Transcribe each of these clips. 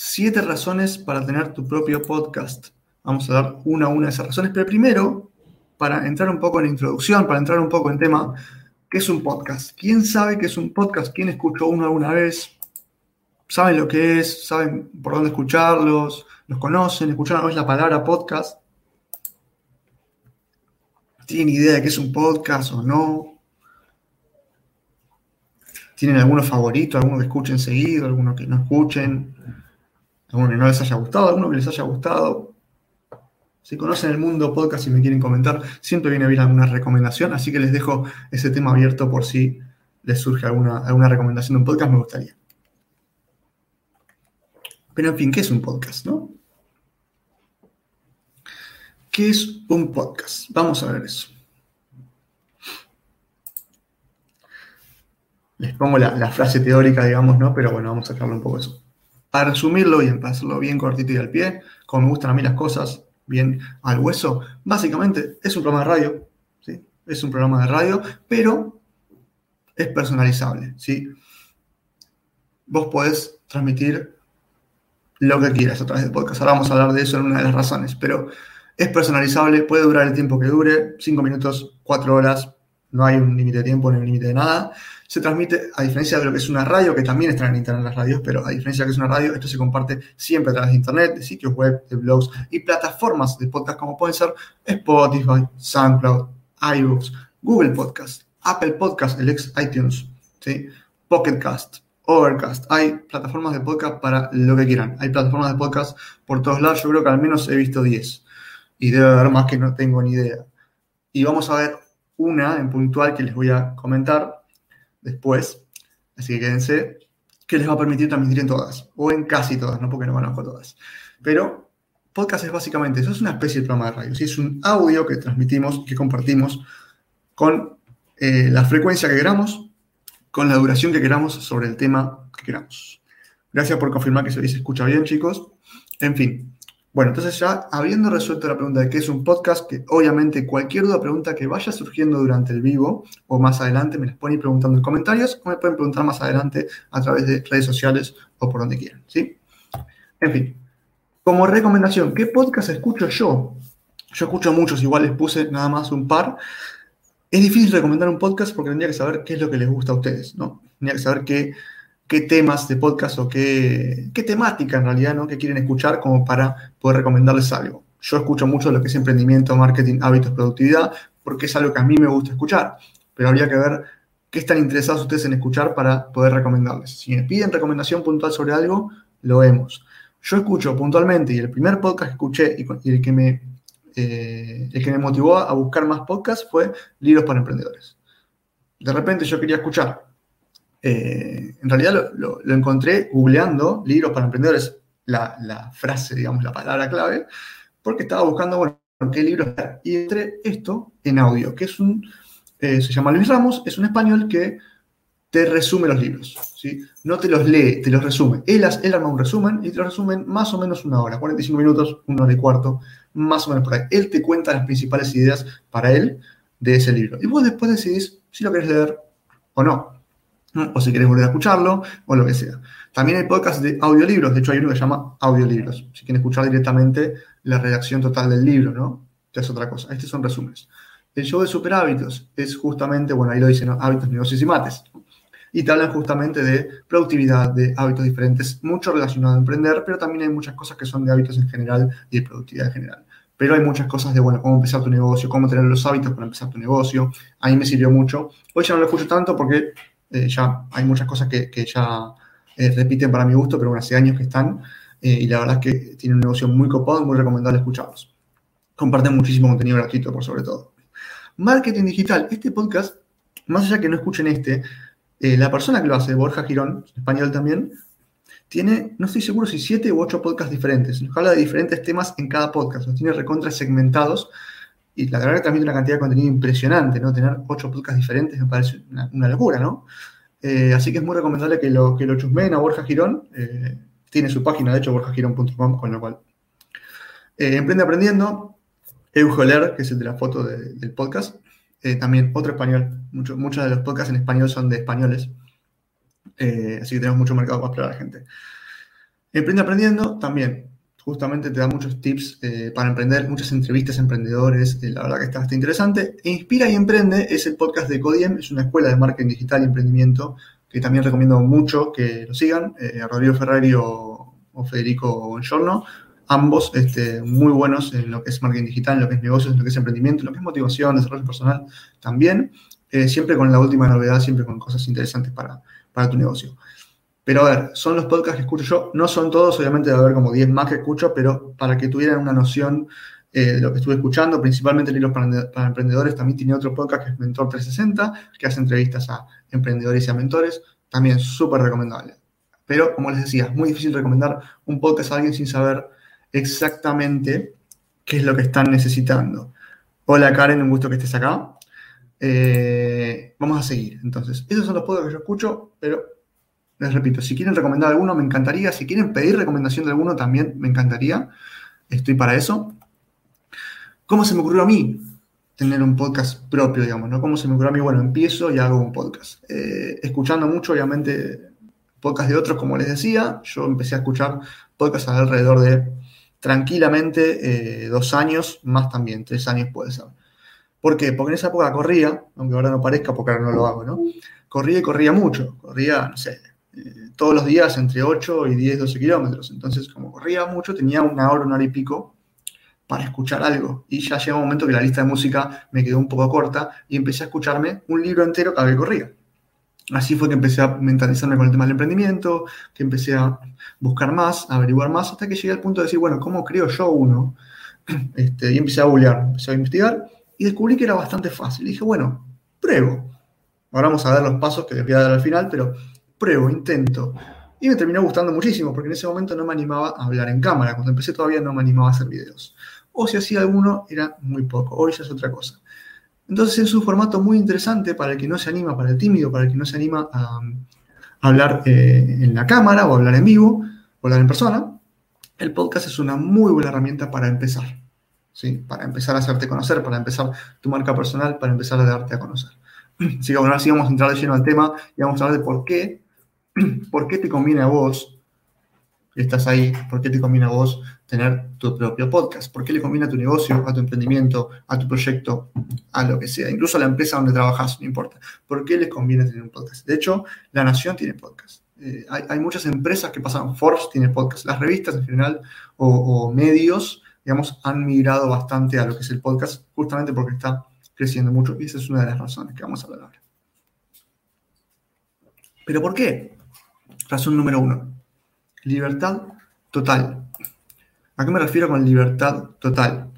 siete razones para tener tu propio podcast. Vamos a dar una a una de esas razones, pero primero, para entrar un poco en introducción, para entrar un poco en tema, ¿qué es un podcast? ¿Quién sabe qué es un podcast? ¿Quién escuchó uno alguna vez? ¿Saben lo que es? ¿Saben por dónde escucharlos? ¿Los conocen? ¿Escucharon una vez la palabra podcast? ¿Tienen idea de qué es un podcast o no? ¿Tienen alguno favorito, alguno que escuchen seguido, alguno que no escuchen? Alguno que no les haya gustado, alguno que les haya gustado. Si conocen el mundo podcast y me quieren comentar, siempre viene bien alguna recomendación, así que les dejo ese tema abierto por si les surge alguna, alguna recomendación de un podcast, me gustaría. Pero en fin, ¿qué es un podcast, no? ¿Qué es un podcast? Vamos a ver eso. Les pongo la, frase teórica, digamos, ¿no? Pero bueno, vamos a sacarle un poco eso. Para resumirlo para hacerlo bien cortito y al pie, como me gustan a mí las cosas, bien al hueso, básicamente es un programa de radio, ¿sí? Es un programa de radio, pero es personalizable, ¿sí? Vos podés transmitir lo que quieras a través del podcast. Ahora vamos a hablar de eso en una de las razones, pero es personalizable, puede durar el tiempo que dure, 5 minutos, 4 horas, no hay un límite de tiempo, ni un límite de nada. Se transmite, a diferencia de lo que es una radio, que también están en internet las radios, pero a diferencia de lo que es una radio, esto se comparte siempre a través de internet, de sitios web, de blogs y plataformas de podcast como pueden ser Spotify, SoundCloud, iBooks, Google Podcast, Apple Podcast, el ex iTunes, ¿sí? Overcast. Hay plataformas de podcast para lo que quieran. Hay plataformas de podcast por todos lados. Yo creo que al menos he visto 10. Y debe haber más que no tengo ni idea. Y vamos a ver una en puntual que les voy a comentar después, así que quédense, que les va a permitir transmitir en todas, o en casi todas, no porque no conozco todas. Pero podcast es básicamente eso, es una especie de programa de radio, es un audio que transmitimos, que compartimos con eh, la frecuencia que queramos, con la duración que queramos sobre el tema que queramos. Gracias por confirmar que se escucha bien, chicos. En fin, bueno, entonces ya habiendo resuelto la pregunta de qué es un podcast, que obviamente cualquier duda o pregunta que vaya surgiendo durante el vivo o más adelante me las pueden ir preguntando en comentarios o me pueden preguntar más adelante a través de redes sociales o por donde quieran, ¿sí? En fin, como recomendación, ¿qué podcast escucho yo? Yo escucho muchos, igual les puse nada más un par. Es difícil recomendar un podcast porque tendría que saber qué es lo que les gusta a ustedes, ¿no? Tendría que saber qué qué temas de podcast o qué, qué temática en realidad, ¿no? Que quieren escuchar como para poder recomendarles algo. Yo escucho mucho lo que es emprendimiento, marketing, hábitos, productividad, porque es algo que a mí me gusta escuchar. Pero habría que ver qué están interesados ustedes en escuchar para poder recomendarles. Si me piden recomendación puntual sobre algo, lo vemos. Yo escucho puntualmente y el primer podcast que escuché y, el, que me, eh, el que me motivó a buscar más podcasts fue Libros para Emprendedores. De repente yo quería escuchar eh, en realidad lo, encontré googleando libros para emprendedores, la, frase, digamos, la palabra clave, porque estaba buscando, bueno, qué libros y entre esto en audio, que es un, eh, se llama Luis Ramos, es un español que te resume los libros, ¿sí? No te los lee, te los resume. Él, él arma un resumen y te lo resumen más o menos una hora, 45 minutos, una hora y cuarto, más o menos por ahí. Él te cuenta las principales ideas para él de ese libro. Y vos después decidís si lo querés leer o no o si quieres volver a escucharlo, o lo que sea. También hay podcasts de audiolibros, de hecho hay uno que se llama audiolibros, si quieren escuchar directamente la redacción total del libro, ¿no? Que es otra cosa. Estos son resúmenes. El show de super hábitos es justamente, bueno, ahí lo dicen, hábitos, negocios y mates. Y te hablan justamente de productividad, de hábitos diferentes, mucho relacionado a emprender, pero también hay muchas cosas que son de hábitos en general y de productividad en general. Pero hay muchas cosas de, bueno, cómo empezar tu negocio, cómo tener los hábitos para empezar tu negocio. A mí me sirvió mucho. Hoy ya no lo escucho tanto porque eh, ya hay muchas cosas que, ya eh, repiten para mi gusto, pero bueno, hace años que están eh, y la verdad es que tienen un negocio muy copado muy recomendable escucharlos. Comparten muchísimo contenido gratuito, por sobre todo. Marketing digital. Este podcast, más allá que no escuchen este, la persona que lo hace, Borja Girón, español también, tiene, no estoy seguro si siete u ocho podcasts diferentes. Nos habla de diferentes temas en cada podcast. Los tiene recontra segmentados y la verdad que transmite una cantidad de contenido impresionante, ¿no? Tener ocho podcasts diferentes me parece una, locura, ¿no? Eh, así que es muy recomendable que lo, que lo chusmeen a Borja Girón. Eh, tiene su página, de hecho, borjagirón.com, con lo cual. Eh, Emprende Aprendiendo, Eugeler, que es el de la foto del podcast. también otro español. muchos de los podcasts en español son de españoles. así que tenemos mucho mercado para explorar gente. Emprende aprendiendo también. Justamente te da muchos tips eh, para emprender, muchas entrevistas a emprendedores. Eh, la verdad que está bastante interesante. E Inspira y Emprende es el podcast de Codiem, es una escuela de marketing digital y emprendimiento que también recomiendo mucho que lo sigan. Eh, Rodrigo Ferrari o, Federico Bongiorno ambos este, muy buenos en lo que es marketing digital, en lo que es negocios, en lo que es emprendimiento, en lo que es motivación, desarrollo personal también, siempre con la última novedad, siempre con cosas interesantes para, para, tu negocio. Pero a ver, son los podcasts que escucho yo, no son todos, obviamente debe haber como 10 más que escucho, pero para que tuvieran una noción eh, de lo que estuve escuchando, principalmente libros para, emprendedores, también tiene otro podcast que es Mentor 360, que hace entrevistas a emprendedores y a mentores, también súper recomendable. Pero, como les decía, es muy difícil recomendar un podcast a alguien sin saber exactamente qué es lo que están necesitando. Hola Karen, un gusto que estés acá. Eh, vamos a seguir. Entonces, esos son los podcasts que yo escucho, pero les repito, si quieren recomendar alguno, me encantaría. Si quieren pedir recomendación de alguno, también me encantaría. Estoy para eso. ¿Cómo se me ocurrió a mí tener un podcast propio, digamos? ¿no? ¿Cómo se me ocurrió a mí? Bueno, empiezo y hago un podcast. Eh, escuchando mucho, obviamente, podcasts de otros, como les decía. Yo empecé a escuchar podcasts alrededor de tranquilamente eh, dos años, más también, tres años puede ser. ¿Por qué? Porque en esa época corría, aunque ahora no parezca porque ahora no lo hago, ¿no? Corría y corría mucho, corría, no sé, todos los días entre 8 y 10, 12 kilómetros. Entonces, como corría mucho, tenía una hora, una hora y pico para escuchar algo. Y ya llegó un momento que la lista de música me quedó un poco corta y empecé a escucharme un libro entero cada vez que corría. Así fue que empecé a mentalizarme con el tema del emprendimiento, que empecé a buscar más, a averiguar más, hasta que llegué al punto de decir, bueno, ¿cómo creo yo uno? Este, y empecé a googlear, empecé a investigar y descubrí que era bastante fácil. Y dije, bueno, pruebo. Ahora vamos a ver los pasos que les voy a dar al final, pero pruebo, intento. Y me terminó gustando muchísimo, porque en ese momento no me animaba a hablar en cámara. Cuando empecé todavía no me animaba a hacer videos. O si hacía alguno, era muy poco. Hoy ya es otra cosa. Entonces es un formato muy interesante para el que no se anima, para el tímido, para el que no se anima a, hablar eh, en la cámara o hablar en vivo o hablar en persona. El podcast es una muy buena herramienta para empezar, ¿sí? Para empezar a hacerte conocer, para empezar tu marca personal, para empezar a darte a conocer. Así que ahora sí vamos a entrar de lleno al tema y vamos a hablar de por qué, por qué te conviene a vos estás ahí, ¿por qué te conviene a vos tener tu propio podcast? ¿Por qué le conviene a tu negocio, a tu emprendimiento, a tu proyecto, a lo que sea? Incluso a la empresa donde trabajas, no importa. ¿Por qué les conviene tener un podcast? De hecho, La Nación tiene podcast. Eh, hay, muchas empresas que pasan, Forbes tiene podcast, las revistas en general o, medios, digamos, han migrado bastante a lo que es el podcast, justamente porque está creciendo mucho y esa es una de las razones que vamos a hablar ahora. ¿Pero por qué? Razón número uno Libertad total. ¿A qué me refiero con libertad total?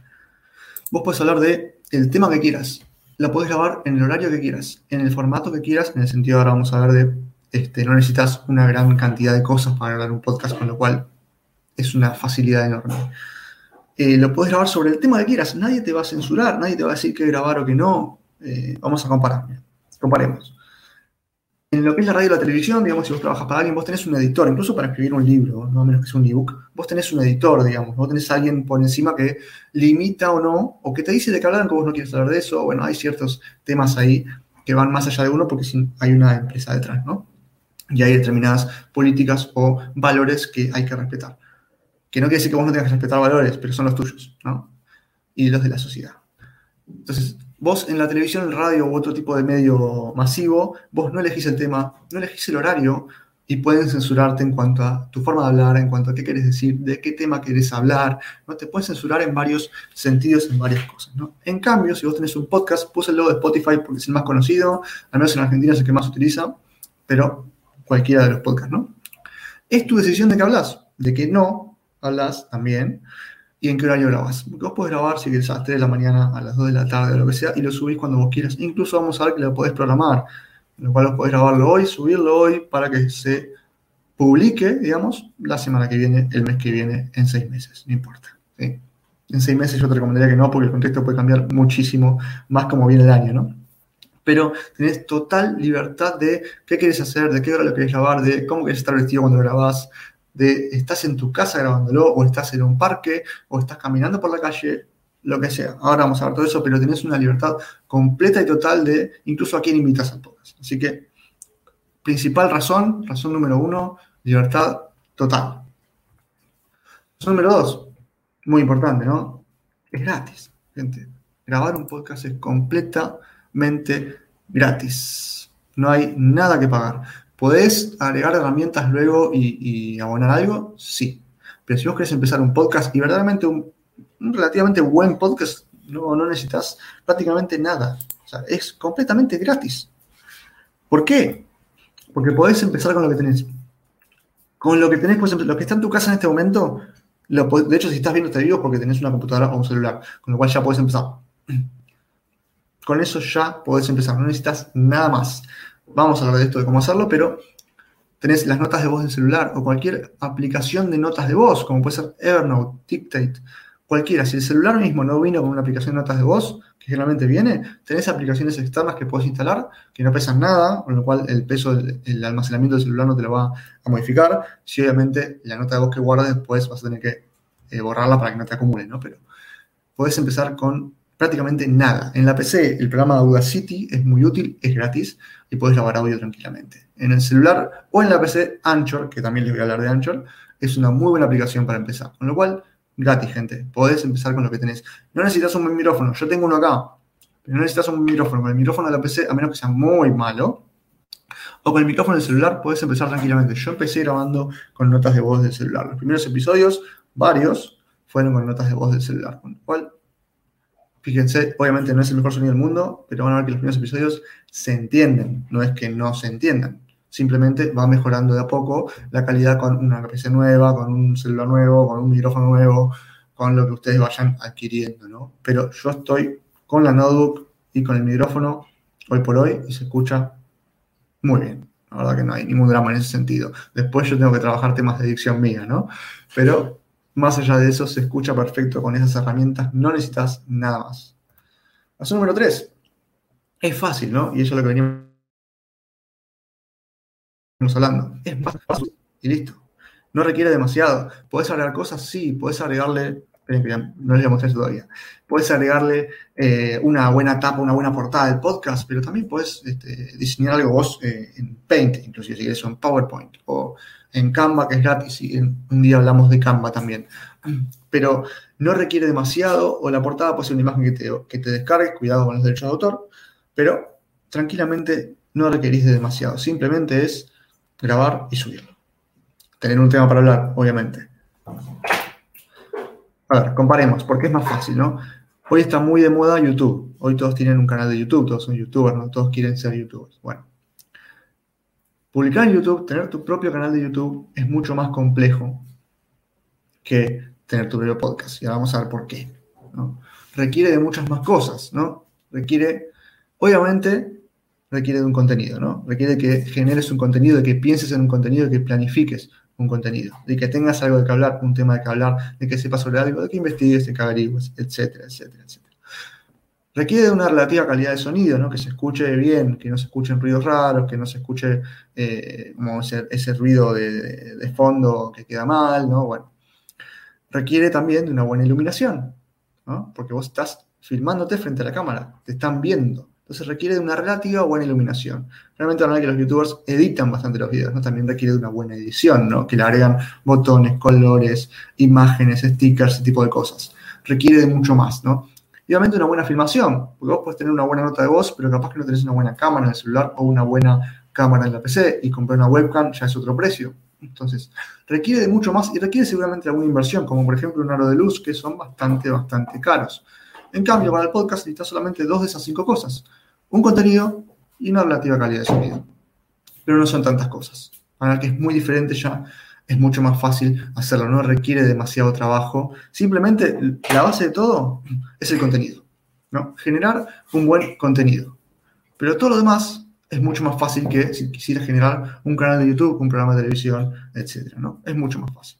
Vos podés hablar de el tema que quieras. La podés grabar en el horario que quieras, en el formato que quieras. En el sentido, ahora vamos a hablar de, este, no necesitas una gran cantidad de cosas para grabar un podcast, con lo cual es una facilidad enorme. Eh, lo podés grabar sobre el tema que quieras. Nadie te va a censurar, nadie te va a decir qué grabar o qué no. Eh, vamos a comparar. Comparemos en lo que es la radio y la televisión, digamos, si vos trabajas para alguien, vos tenés un editor, incluso para escribir un libro, no menos que sea un ebook, vos tenés un editor, digamos, vos tenés a alguien por encima que limita o no, o que te dice de qué hablar, que vos no quieres hablar de eso, bueno, hay ciertos temas ahí que van más allá de uno porque hay una empresa detrás, ¿no? Y hay determinadas políticas o valores que hay que respetar. Que no quiere decir que vos no tengas que respetar valores, pero son los tuyos, ¿no? Y los de la sociedad. Entonces, Vos en la televisión, el radio u otro tipo de medio masivo, vos no elegís el tema, no elegís el horario y pueden censurarte en cuanto a tu forma de hablar, en cuanto a qué querés decir, de qué tema querés hablar, ¿no? Te pueden censurar en varios sentidos, en varias cosas, ¿no? En cambio, si vos tenés un podcast, puse el logo de Spotify porque es el más conocido, al menos en Argentina es el que más utiliza, pero cualquiera de los podcasts, ¿no? Es tu decisión de qué hablas, de que no hablas también, y en qué horario grabas. Vos podés grabar si querés a las 3 de la mañana, a las 2 de la tarde, o lo que sea, y lo subís cuando vos quieras. Incluso vamos a ver que lo podés programar, lo cual vos podés grabarlo hoy, subirlo hoy, para que se publique, digamos, la semana que viene, el mes que viene, en seis meses, no importa. En seis meses yo te recomendaría que no, porque el contexto puede cambiar muchísimo, más como viene el año, ¿no? Pero tenés total libertad de qué quieres hacer, de qué hora lo querés grabar, de cómo querés estar vestido cuando grabás, de estás en tu casa grabándolo, o estás en un parque, o estás caminando por la calle, lo que sea. Ahora vamos a ver todo eso, pero tenés una libertad completa y total de incluso a quién invitas a todas. Así que, principal razón, razón número uno, libertad total. Número dos, muy importante, ¿no? Es gratis, gente. Grabar un podcast es completamente gratis. No hay nada que pagar. ¿Podés agregar herramientas luego y, abonar algo? Sí. Pero si vos querés empezar un podcast y verdaderamente un, relativamente buen podcast, no, no necesitas prácticamente nada. O sea, es completamente gratis. ¿Por qué? Porque podés empezar con lo que tenés. Con lo que tenés, pues, lo que está en tu casa en este momento, de hecho, si estás viendo este video porque tenés una computadora o un celular, con lo cual ya podés empezar. Con eso ya podés empezar, no necesitas nada más. Vamos a hablar de esto, de cómo hacerlo, pero tenés las notas de voz del celular o cualquier aplicación de notas de voz, como puede ser Evernote, TikTok, cualquiera. Si el celular mismo no vino con una aplicación de notas de voz, que generalmente viene, tenés aplicaciones externas que puedes instalar que no pesan nada, con lo cual el peso, del almacenamiento del celular no te lo va a modificar. Si obviamente la nota de voz que guardes después vas a tener que eh, borrarla para que no te acumule, ¿no? Pero puedes empezar con prácticamente nada. En la PC el programa Audacity es muy útil, es gratis y puedes grabar audio tranquilamente. En el celular o en la PC Anchor, que también les voy a hablar de Anchor, es una muy buena aplicación para empezar. Con lo cual, gratis, gente. Podés empezar con lo que tenés. No necesitas un buen micrófono. Yo tengo uno acá. Pero no necesitas un micrófono. Con el micrófono de la PC, a menos que sea muy malo, o con el micrófono del celular, podés empezar tranquilamente. Yo empecé grabando con notas de voz del celular. Los primeros episodios, varios, fueron con notas de voz del celular. Con lo cual, fíjense, obviamente no es el mejor sonido del mundo, pero van a ver que los primeros episodios se entienden. No es que no se entiendan. Simplemente va mejorando de a poco la calidad con una PC nueva, con un celular nuevo, con un micrófono nuevo, con lo que ustedes vayan adquiriendo, ¿no? Pero yo estoy con la notebook y con el micrófono hoy por hoy y se escucha muy bien. La verdad que no hay ningún drama en ese sentido. Después yo tengo que trabajar temas de dicción mía, ¿no? Pero más allá de eso, se escucha perfecto con esas herramientas. No necesitas nada más. Paso número 3. Es fácil, ¿no? Y eso es lo que venimos hablando. Es más fácil y listo. No requiere demasiado. ¿Puedes agregar cosas? Sí. ¿Puedes agregarle no les eso todavía. Puedes agregarle eh, una buena tapa, una buena portada del podcast, pero también puedes este, diseñar algo vos eh, en Paint, inclusive si quieres, o en PowerPoint, o en Canva, que es gratis, y un día hablamos de Canva también. Pero no requiere demasiado, o la portada puede ser una imagen que te, que te descargues, cuidado con los derechos de autor, pero tranquilamente no requerís de demasiado, simplemente es grabar y subirlo. Tener un tema para hablar, obviamente. A ver, comparemos, porque es más fácil, ¿no? Hoy está muy de moda YouTube. Hoy todos tienen un canal de YouTube, todos son youtubers, ¿no? Todos quieren ser youtubers. Bueno. Publicar en YouTube, tener tu propio canal de YouTube es mucho más complejo que tener tu propio podcast. Y ahora vamos a ver por qué. ¿no? Requiere de muchas más cosas, ¿no? Requiere, obviamente, requiere de un contenido, ¿no? Requiere que generes un contenido, que pienses en un contenido, que planifiques un contenido, de que tengas algo de que hablar, un tema de que hablar, de que sepas sobre algo, de que investigues, de que averigües, etcétera, etcétera, etcétera. Requiere de una relativa calidad de sonido, ¿no? Que se escuche bien, que no se escuchen ruidos raros, que no se escuche eh, ese, ruido de, de, fondo que queda mal, ¿no? Bueno. Requiere también de una buena iluminación, ¿no? Porque vos estás filmándote frente a la cámara, te están viendo. Entonces requiere de una relativa buena iluminación. Realmente la verdad que los youtubers editan bastante los videos, ¿no? También requiere de una buena edición, ¿no? Que le agregan botones, colores, imágenes, stickers, ese tipo de cosas. Requiere de mucho más, ¿no? Y obviamente una buena filmación, porque vos puedes tener una buena nota de voz, pero capaz que no tenés una buena cámara en el celular o una buena cámara en la PC y comprar una webcam ya es otro precio. Entonces, requiere de mucho más y requiere seguramente alguna inversión, como por ejemplo un aro de luz, que son bastante, bastante caros. En cambio, para el podcast necesitas solamente dos de esas cinco cosas un contenido y una relativa calidad de sonido. Pero no son tantas cosas. Para que es muy diferente ya, es mucho más fácil hacerlo, no requiere demasiado trabajo. Simplemente la base de todo es el contenido. ¿no? Generar un buen contenido. Pero todo lo demás es mucho más fácil que si quisieras generar un canal de YouTube, un programa de televisión, etc. ¿no? Es mucho más fácil.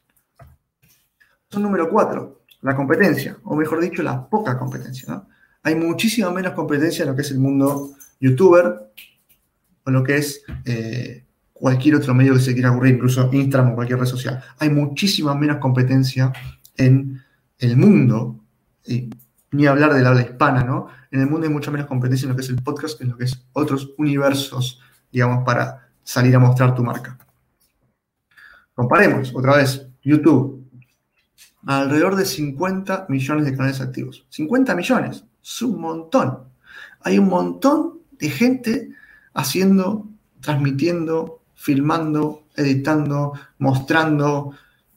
Número cuatro, la competencia, o mejor dicho, la poca competencia. Hay muchísima menos competencia en lo que es el mundo youtuber o lo que es eh, cualquier otro medio que se quiera ocurrir, incluso Instagram o cualquier red social. Hay muchísima menos competencia en el mundo, y ni hablar del habla hispana, ¿no? En el mundo hay mucha menos competencia en lo que es el podcast en lo que es otros universos, digamos, para salir a mostrar tu marca. Comparemos, otra vez, YouTube. alrededor de 50 millones de canales activos. 50 millones, es un montón. Hay un montón de gente haciendo, transmitiendo, filmando, editando, mostrando,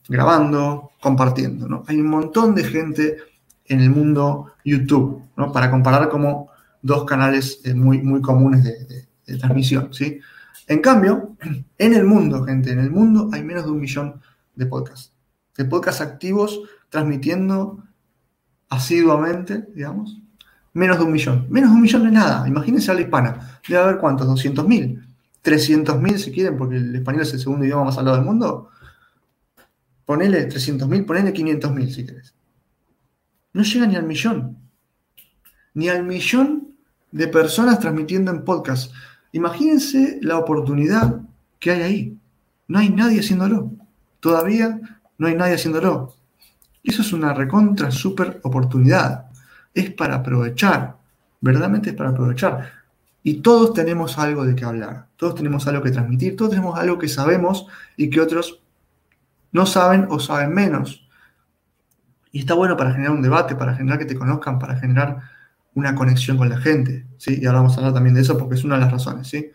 grabando, compartiendo. ¿no? Hay un montón de gente en el mundo YouTube, ¿no? para comparar como dos canales eh, muy, muy comunes de, de transmisión. ¿sí? En cambio, en el mundo, gente, en el mundo hay menos de un millón de podcasts. De podcasts activos transmitiendo asiduamente, digamos, menos de un millón. Menos de un millón de nada. Imagínense a la hispana. Debe haber cuántos, 200 mil, 300 mil si quieren, porque el español es el segundo idioma más hablado del mundo. Ponele 300 mil, ponele 500 mil si querés. No llega ni al millón. Ni al millón de personas transmitiendo en podcast. Imagínense la oportunidad que hay ahí. No hay nadie haciéndolo. Todavía no hay nadie haciéndolo. Eso es una recontra super oportunidad. Es para aprovechar. Verdaderamente es para aprovechar. Y todos tenemos algo de qué hablar. Todos tenemos algo que transmitir. Todos tenemos algo que sabemos y que otros no saben o saben menos. Y está bueno para generar un debate, para generar que te conozcan, para generar una conexión con la gente, ¿sí? Y ahora vamos a hablar también de eso porque es una de las razones, ¿sí?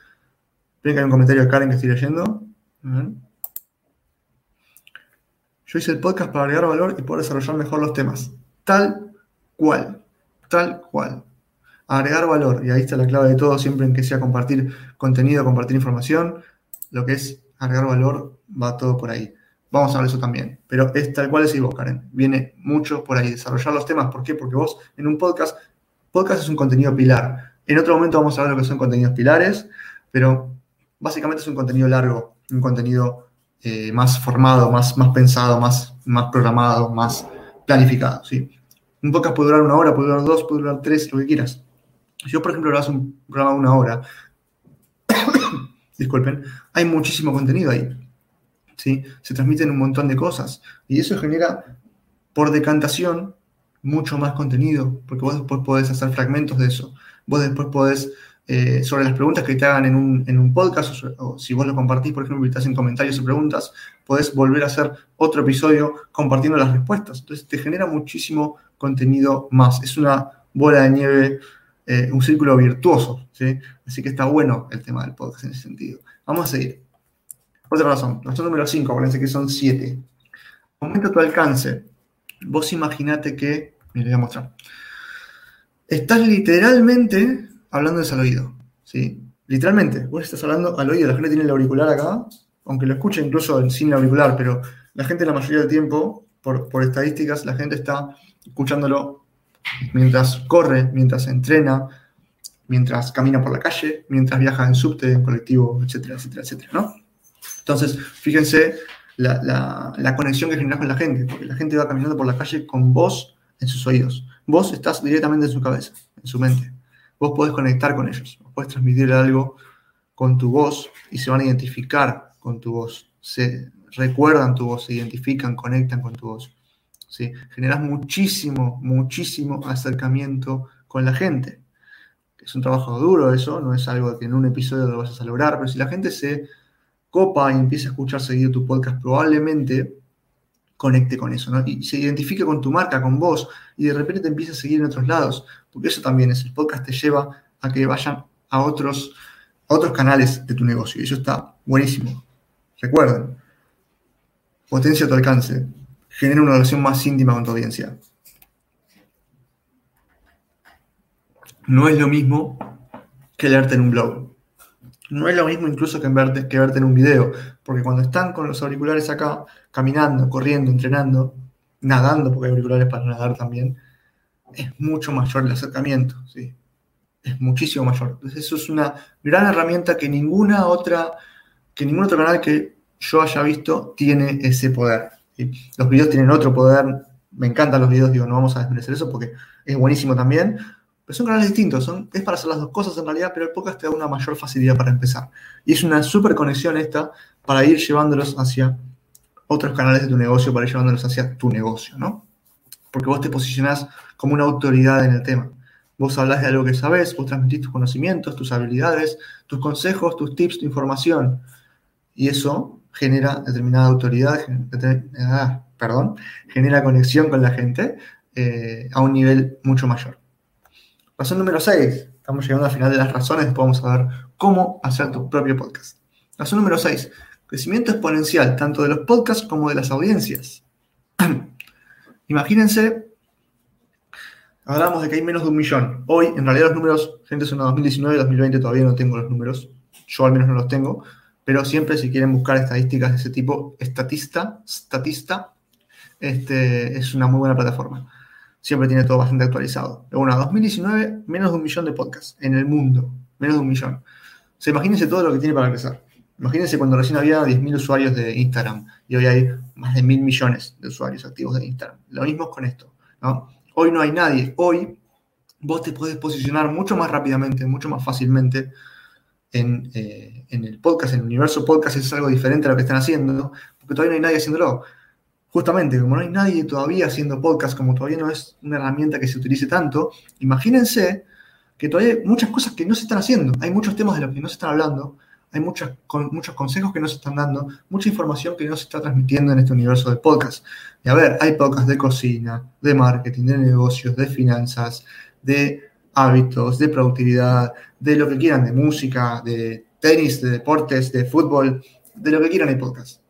Ven que hay un comentario de Karen que estoy leyendo. Yo hice el podcast para agregar valor y poder desarrollar mejor los temas. Tal cual, tal cual. Agregar valor, y ahí está la clave de todo, siempre en que sea compartir contenido, compartir información, lo que es agregar valor, va todo por ahí. Vamos a ver eso también. Pero es tal cual decís vos, Karen. Viene mucho por ahí. Desarrollar los temas. ¿Por qué? Porque vos en un podcast Podcast es un contenido pilar. En otro momento vamos a ver lo que son contenidos pilares, pero básicamente es un contenido largo, un contenido eh, más formado, más, más pensado, más, más programado, más planificado. ¿sí? Un podcast puede durar una hora, puede durar dos, puede durar tres, lo que quieras. Si yo, por ejemplo, grabas un programa de una hora, disculpen, hay muchísimo contenido ahí. ¿sí? Se transmiten un montón de cosas y eso genera, por decantación, mucho más contenido, porque vos después podés hacer fragmentos de eso. Vos después podés, eh, sobre las preguntas que te hagan en un, en un podcast, o, si vos lo compartís, por ejemplo, y te hacen comentarios o preguntas, podés volver a hacer otro episodio compartiendo las respuestas. Entonces te genera muchísimo contenido más. Es una bola de nieve, eh, un círculo virtuoso. ¿sí? Así que está bueno el tema del podcast en ese sentido. Vamos a seguir. Otra razón, razón número 5, acuérdense que son 7. Aumenta tu alcance Vos imaginate que, me voy a mostrar. Estás literalmente hablando al oído, ¿sí? Literalmente, vos estás hablando al oído, la gente tiene el auricular acá, aunque lo escuche incluso sin auricular, pero la gente la mayoría del tiempo, por, por estadísticas, la gente está escuchándolo mientras corre, mientras entrena, mientras camina por la calle, mientras viaja en subte, en colectivo, etcétera, etcétera, etcétera, ¿no? Entonces, fíjense la, conexión que generas con la gente, porque la gente va caminando por la calle con vos en sus oídos. Vos estás directamente en su cabeza, en su mente. Vos podés conectar con ellos, vos podés transmitirle algo con tu voz y se van a identificar con tu voz. Se recuerdan tu voz, se identifican, conectan con tu voz. ¿Sí? Generas muchísimo, muchísimo acercamiento con la gente. Es un trabajo duro eso, no es algo que en un episodio lo vas a lograr, pero si la gente se copa y empieza a escuchar seguido tu podcast, probablemente conecte con eso, ¿no? Y se identifique con tu marca, con vos, y de repente te empieza a seguir en otros lados, porque eso también es, el podcast te lleva a que vayan a otros, otros canales de tu negocio, y eso está buenísimo. Recuerden, potencia tu alcance, genera una relación más íntima con tu audiencia. No es lo mismo que leerte en un blog. No es lo mismo incluso que verte, que verte en un video, porque cuando están con los auriculares acá, caminando, corriendo, entrenando, nadando, porque hay auriculares para nadar también, es mucho mayor el acercamiento, ¿sí? Es muchísimo mayor. Entonces eso es una gran herramienta que ninguna otra, que ningún otro canal que yo haya visto tiene ese poder. Los videos tienen otro poder, me encantan los videos, digo, no vamos a desmerecer eso porque es buenísimo también, pero son canales distintos, es para hacer las dos cosas en realidad, pero el podcast te da una mayor facilidad para empezar. Y es una super conexión esta para ir llevándolos hacia otros canales de tu negocio, para ir llevándolos hacia tu negocio, ¿no? Porque vos te posicionás como una autoridad en el tema. Vos hablas de algo que sabes, vos transmitís tus conocimientos, tus habilidades, tus consejos, tus tips, tu información. Y eso genera determinada autoridad, ah, perdón, genera conexión con la gente eh, a un nivel mucho mayor. Razón número 6. Estamos llegando al final de las razones, después vamos a ver cómo hacer tu propio podcast. Razón número 6. Crecimiento exponencial, tanto de los podcasts como de las audiencias. Imagínense, hablamos de que hay menos de un millón. Hoy, en realidad, los números, gente, son 2019 y 2020, todavía no tengo los números. Yo al menos no los tengo. Pero siempre, si quieren buscar estadísticas de ese tipo, Estatista, Statista, este, es una muy buena plataforma. Siempre tiene todo bastante actualizado. Pero bueno, 2019, menos de un millón de podcasts en el mundo. Menos de un millón. O sea, imagínense todo lo que tiene para crecer. Imagínense cuando recién había 10.000 usuarios de Instagram y hoy hay más de mil millones de usuarios activos de Instagram. Lo mismo es con esto. ¿no? Hoy no hay nadie. Hoy vos te puedes posicionar mucho más rápidamente, mucho más fácilmente en, eh, en, el podcast, en el universo podcast es algo diferente a lo que están haciendo, porque todavía no hay nadie haciéndolo. Justamente, como no hay nadie todavía haciendo podcast, como todavía no es una herramienta que se utilice tanto, imagínense que todavía hay muchas cosas que no se están haciendo, hay muchos temas de los que no se están hablando, hay muchos, con, muchos consejos que no se están dando, mucha información que no se está transmitiendo en este universo de podcast. Y a ver, hay podcasts de cocina, de marketing, de negocios, de finanzas, de hábitos, de productividad, de lo que quieran, de música, de tenis, de deportes, de fútbol, de lo que quieran hay podcast.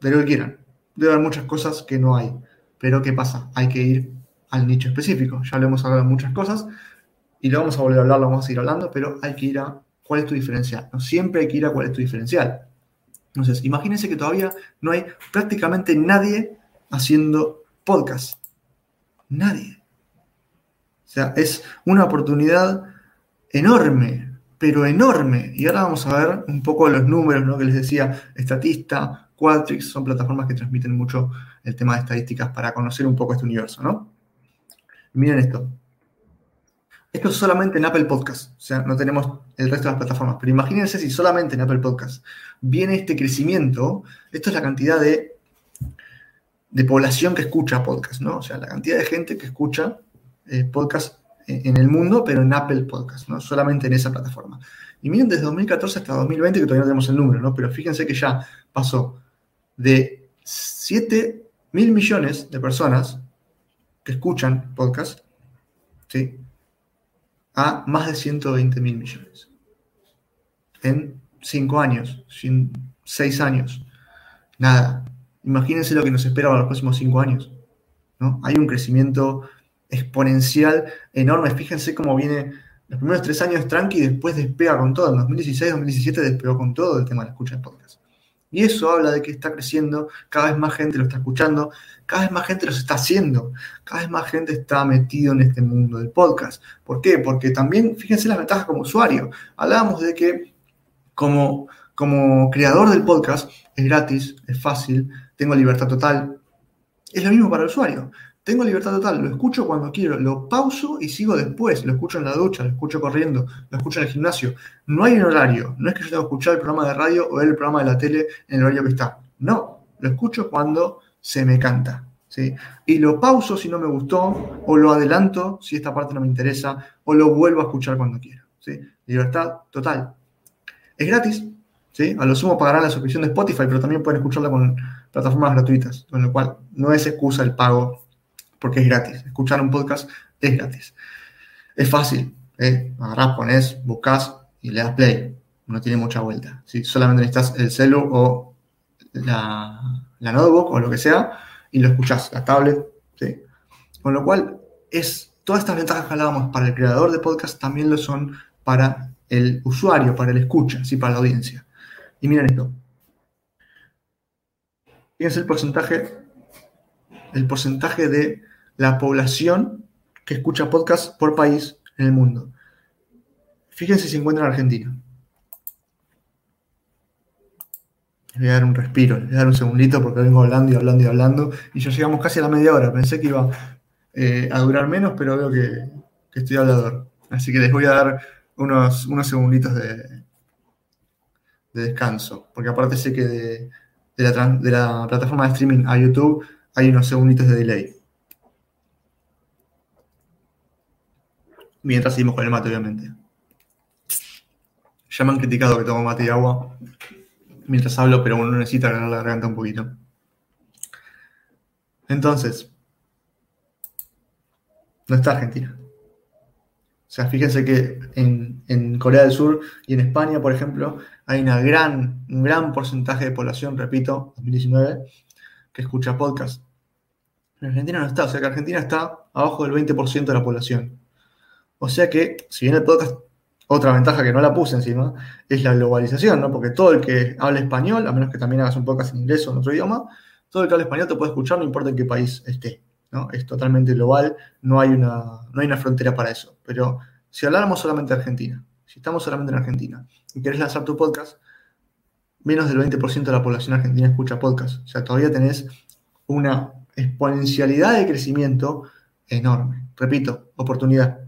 De lo que quieran. Debe haber muchas cosas que no hay. Pero ¿qué pasa? Hay que ir al nicho específico. Ya lo hemos hablado de muchas cosas y lo vamos a volver a hablar, lo vamos a seguir hablando, pero hay que ir a cuál es tu diferencial. Siempre hay que ir a cuál es tu diferencial. Entonces, imagínense que todavía no hay prácticamente nadie haciendo podcast. Nadie. O sea, es una oportunidad enorme, pero enorme. Y ahora vamos a ver un poco los números, ¿no? Que les decía, Estatista, Qualtrics, son plataformas que transmiten mucho el tema de estadísticas para conocer un poco este universo, ¿no? Miren esto. Esto es solamente en Apple Podcast, o sea, no tenemos el resto de las plataformas, pero imagínense si solamente en Apple Podcast viene este crecimiento, esto es la cantidad de, de población que escucha podcast, ¿no? O sea, la cantidad de gente que escucha eh, podcast en el mundo, pero en Apple Podcast, ¿no? Solamente en esa plataforma. Y miren, desde 2014 hasta 2020, que todavía no tenemos el número, ¿no? Pero fíjense que ya pasó de 7 mil millones de personas que escuchan podcast, ¿sí? a más de 120 mil millones. En 5 años, 6 años. Nada. Imagínense lo que nos espera para los próximos 5 años. ¿no? Hay un crecimiento exponencial enorme. Fíjense cómo viene los primeros 3 años tranqui y después despega con todo. En 2016, 2017 despegó con todo el tema de la escucha de podcast. Y eso habla de que está creciendo, cada vez más gente lo está escuchando, cada vez más gente lo está haciendo, cada vez más gente está metido en este mundo del podcast. ¿Por qué? Porque también, fíjense las ventajas como usuario. Hablábamos de que como, como creador del podcast es gratis, es fácil, tengo libertad total. Es lo mismo para el usuario. Tengo libertad total, lo escucho cuando quiero, lo pauso y sigo después, lo escucho en la ducha, lo escucho corriendo, lo escucho en el gimnasio. No hay un horario, no es que yo tenga que escuchar el programa de radio o el programa de la tele en el horario que está. No, lo escucho cuando se me canta. ¿sí? Y lo pauso si no me gustó, o lo adelanto si esta parte no me interesa, o lo vuelvo a escuchar cuando quiera. ¿sí? Libertad total. Es gratis, ¿sí? A lo sumo pagarán la suscripción de Spotify, pero también pueden escucharla con plataformas gratuitas, con lo cual no es excusa el pago porque es gratis. Escuchar un podcast es gratis. Es fácil. ¿eh? Agarrás, pones, buscas y le das play. No tiene mucha vuelta. ¿sí? Solamente necesitas el celu o la, notebook o lo que sea y lo escuchás, la tablet. Con lo cual, es, todas estas ventajas que hablábamos para el creador de podcast también lo son para el usuario, para el escucha, ¿sí? para la audiencia. Y miren esto. Fíjense el porcentaje el porcentaje de la población que escucha podcast por país en el mundo. Fíjense si se encuentra en Argentina. Les voy a dar un respiro, les voy a dar un segundito porque vengo hablando y hablando y hablando y ya llegamos casi a la media hora. Pensé que iba eh, a durar menos, pero veo que, estoy hablador. Así que les voy a dar unos, unos segunditos de, de descanso, porque aparte sé que de la plataforma de streaming a YouTube hay unos segunditos de delay. Mientras seguimos con el mate, obviamente. Ya me han criticado que tomo mate y agua mientras hablo, pero uno necesita ganar la garganta un poquito. Entonces, no está Argentina. O sea, fíjense que en, Corea del Sur y en España, por ejemplo, hay una gran, un gran porcentaje de población, repito, 2019, que escucha podcast. En Argentina no está, o sea que Argentina está abajo del 20% de la población. O sea que, si bien el podcast, otra ventaja que no la puse encima, es la globalización, ¿no? Porque todo el que habla español, a menos que también hagas un podcast en inglés o en otro idioma, todo el que habla español te puede escuchar, no importa en qué país esté. ¿no? Es totalmente global, no hay, una, no hay una frontera para eso. Pero si habláramos solamente de Argentina, si estamos solamente en Argentina y querés lanzar tu podcast, menos del 20% de la población argentina escucha podcast. O sea, todavía tenés una exponencialidad de crecimiento enorme. Repito, oportunidad.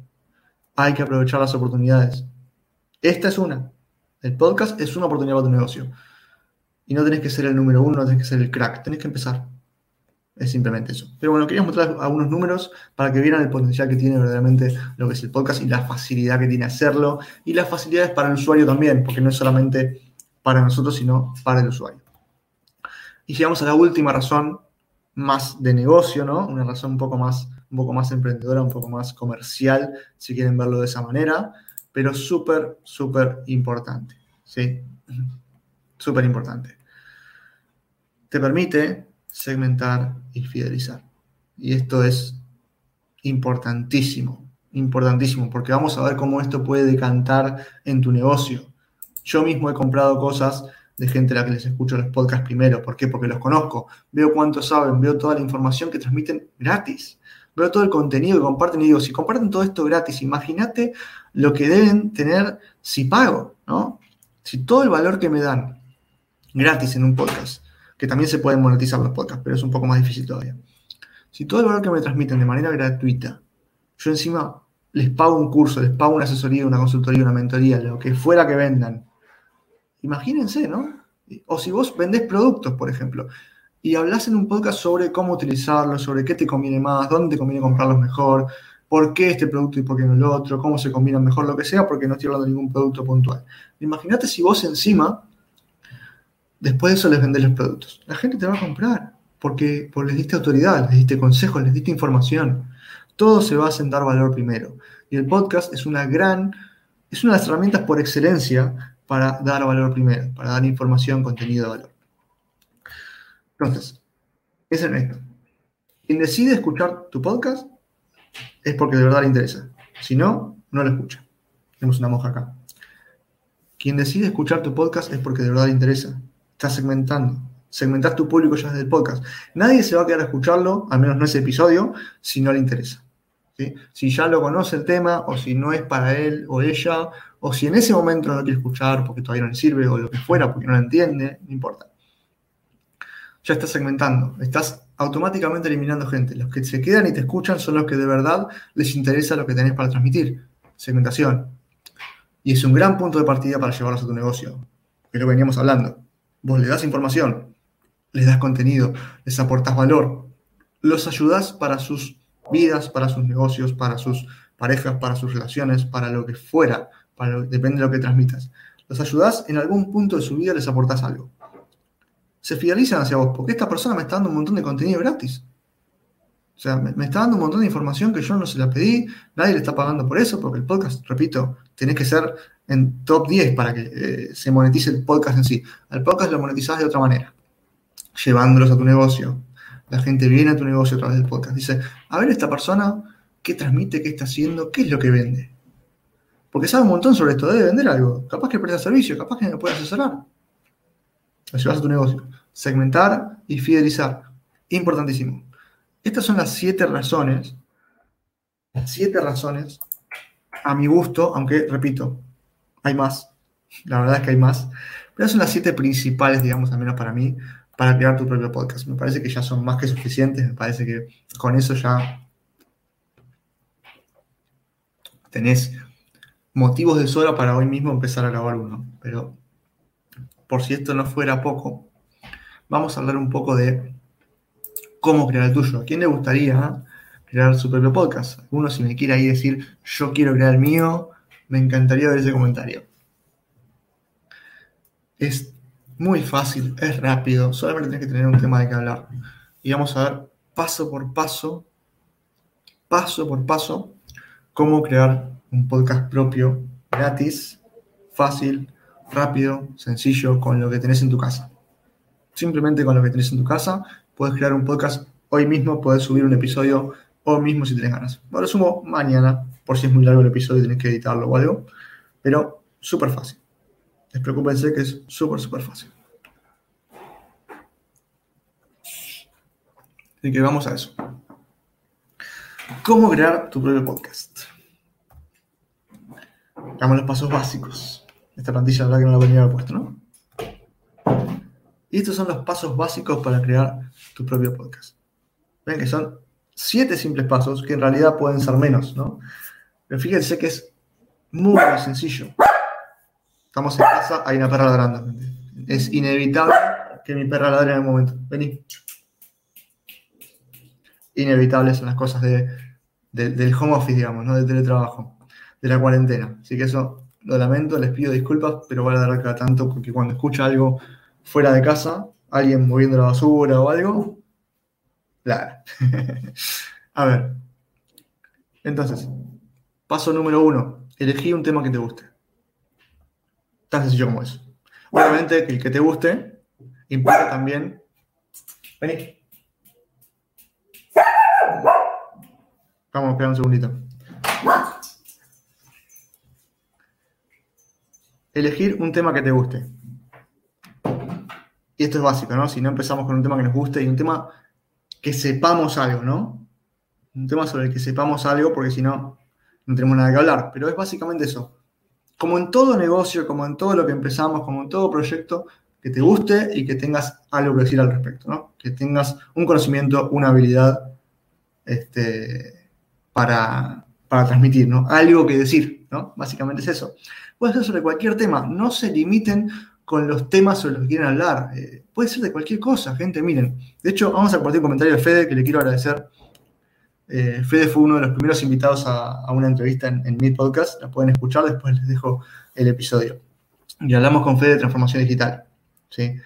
Hay que aprovechar las oportunidades. Esta es una. El podcast es una oportunidad para tu negocio. Y no tenés que ser el número uno, no tenés que ser el crack, tenés que empezar. Es simplemente eso. Pero bueno, quería mostrar algunos números para que vieran el potencial que tiene verdaderamente lo que es el podcast y la facilidad que tiene hacerlo y las facilidades para el usuario también, porque no es solamente para nosotros, sino para el usuario. Y llegamos a la última razón más de negocio, ¿no? Una razón un poco más, un poco más emprendedora, un poco más comercial, si quieren verlo de esa manera, pero súper, súper importante, ¿sí? Súper importante. Te permite segmentar y fidelizar. Y esto es importantísimo, importantísimo, porque vamos a ver cómo esto puede decantar en tu negocio. Yo mismo he comprado cosas de gente a la que les escucho los podcasts primero. ¿Por qué? Porque los conozco. Veo cuánto saben, veo toda la información que transmiten gratis. Veo todo el contenido que comparten y digo, si comparten todo esto gratis, imagínate lo que deben tener si pago, ¿no? Si todo el valor que me dan gratis en un podcast que también se pueden monetizar los podcasts, pero es un poco más difícil todavía. Si todo el valor que me transmiten de manera gratuita, yo encima les pago un curso, les pago una asesoría, una consultoría, una mentoría, lo que fuera que vendan, imagínense, ¿no? O si vos vendés productos, por ejemplo, y hablas en un podcast sobre cómo utilizarlos, sobre qué te conviene más, dónde te conviene comprarlos mejor, por qué este producto y por qué no el otro, cómo se combinan mejor, lo que sea, porque no estoy hablando de ningún producto puntual. Imagínate si vos encima Después de eso les vendés los productos. La gente te va a comprar porque, les diste autoridad, les diste consejos, les diste información. Todo se va a sentar valor primero. Y el podcast es una gran, es una de las herramientas por excelencia para dar valor primero, para dar información, contenido de valor. Entonces, es en esto. Quien decide escuchar tu podcast es porque de verdad le interesa. Si no, no lo escucha. Tenemos una moja acá. Quien decide escuchar tu podcast es porque de verdad le interesa estás segmentando. Segmentar tu público ya desde el podcast. Nadie se va a quedar a escucharlo, al menos no ese episodio, si no le interesa. Si ya lo conoce el tema, o si no es para él o ella, o si en ese momento no lo quiere escuchar porque todavía no le sirve, o lo que fuera, porque no lo entiende, no importa. Ya estás segmentando, estás automáticamente eliminando gente. Los que se quedan y te escuchan son los que de verdad les interesa lo que tenés para transmitir. Segmentación. Y es un gran punto de partida para llevarlos a tu negocio, que lo veníamos hablando. Vos le das información, les das contenido, les aportas valor, los ayudas para sus vidas, para sus negocios, para sus parejas, para sus relaciones, para lo que fuera, depende de lo que transmitas. Los ayudas en algún punto de su vida, les aportas algo. Se fidelizan hacia vos, porque esta persona me está dando un montón de contenido gratis. O sea, me, está dando un montón de información que yo no se la pedí, nadie le está pagando por eso, porque el podcast, repito, tenés que ser en top 10 para que eh, se monetice el podcast en sí. Al podcast lo monetizás de otra manera, llevándolos a tu negocio. La gente viene a tu negocio a través del podcast. Dice, a ver esta persona, ¿qué transmite? ¿Qué está haciendo? ¿Qué es lo que vende? Porque sabe un montón sobre esto, debe vender algo. Capaz que presta servicio, capaz que me puede asesorar. Lo llevas a tu negocio. Segmentar y fidelizar. Importantísimo. Estas son las siete razones, las siete razones, a mi gusto, aunque repito, hay más, la verdad es que hay más, pero son las siete principales, digamos, al menos para mí, para crear tu propio podcast. Me parece que ya son más que suficientes, me parece que con eso ya tenés motivos de sobra para hoy mismo empezar a grabar uno. Pero por si esto no fuera poco, vamos a hablar un poco de cómo crear el tuyo. ¿A quién le gustaría crear su propio podcast? Alguno si me quiere ahí decir, yo quiero crear el mío, me encantaría ver ese comentario. Es muy fácil, es rápido, solamente tienes que tener un tema de que hablar. Y vamos a ver paso por paso, paso por paso, cómo crear un podcast propio, gratis, fácil, rápido, sencillo, con lo que tenés en tu casa. Simplemente con lo que tenés en tu casa, puedes crear un podcast hoy mismo, puedes subir un episodio hoy mismo si tenés ganas. Lo sumo mañana, por si es muy largo el episodio y tenés que editarlo o algo, pero súper fácil. Despreocúpense que es súper, súper fácil. Así que vamos a eso. ¿Cómo crear tu propio podcast? Hagamos los pasos básicos. Esta plantilla, la verdad que no la venía haber puesto, ¿no? Y estos son los pasos básicos para crear tu propio podcast. Ven que son siete simples pasos que en realidad pueden ser menos, ¿no? Pero fíjense que es muy sencillo. Estamos en casa, hay una perra ladrando. Es inevitable que mi perra ladre en algún momento. Vení inevitables son las cosas de, del home office, digamos, ¿no? del teletrabajo, de la cuarentena. Así que eso lo lamento, les pido disculpas, pero voy a dar cada tanto porque cuando escucha algo fuera de casa, alguien moviendo la basura o algo, claro. a ver. Entonces, paso número uno, elegí un tema que te guste. Tan sencillo como eso. Obviamente el que te guste importa también. Vení. Vamos a esperar un segundito. Elegir un tema que te guste. Y esto es básico, ¿no? Si no empezamos con un tema que nos guste y un tema que sepamos algo, ¿no? Un tema sobre el que sepamos algo, porque si no, no tenemos nada que hablar. Pero es básicamente eso. Como en todo negocio, como en todo lo que empezamos, como en todo proyecto, que te guste y que tengas algo que decir al respecto, ¿no? Que tengas un conocimiento, una habilidad, este, para, transmitir, ¿no? Algo que decir, ¿no? Básicamente es eso. Puede ser sobre cualquier tema, no se limiten con los temas sobre los que quieren hablar. Eh, puede ser de cualquier cosa, gente, miren. De hecho, vamos a compartir un comentario de Fede que le quiero agradecer. Eh, Fede fue uno de los primeros invitados a, una entrevista en, mi podcast, la pueden escuchar, después les dejo el episodio. Y hablamos con Fede de transformación digital, ¿sí?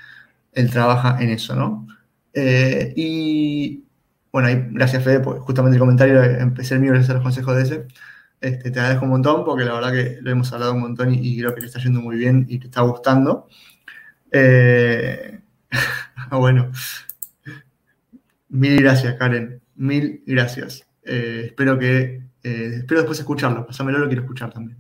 Él trabaja en eso, ¿no? Eh, y bueno, ahí, gracias Fede, porque justamente el comentario empecé el mío gracias a los consejos de ese. Este, te agradezco un montón porque la verdad que lo hemos hablado un montón y, creo que le está yendo muy bien y te está gustando. Eh, bueno, mil gracias Karen, mil gracias. Eh, espero que, eh, espero después escucharlo, pásamelo, lo quiero escuchar también.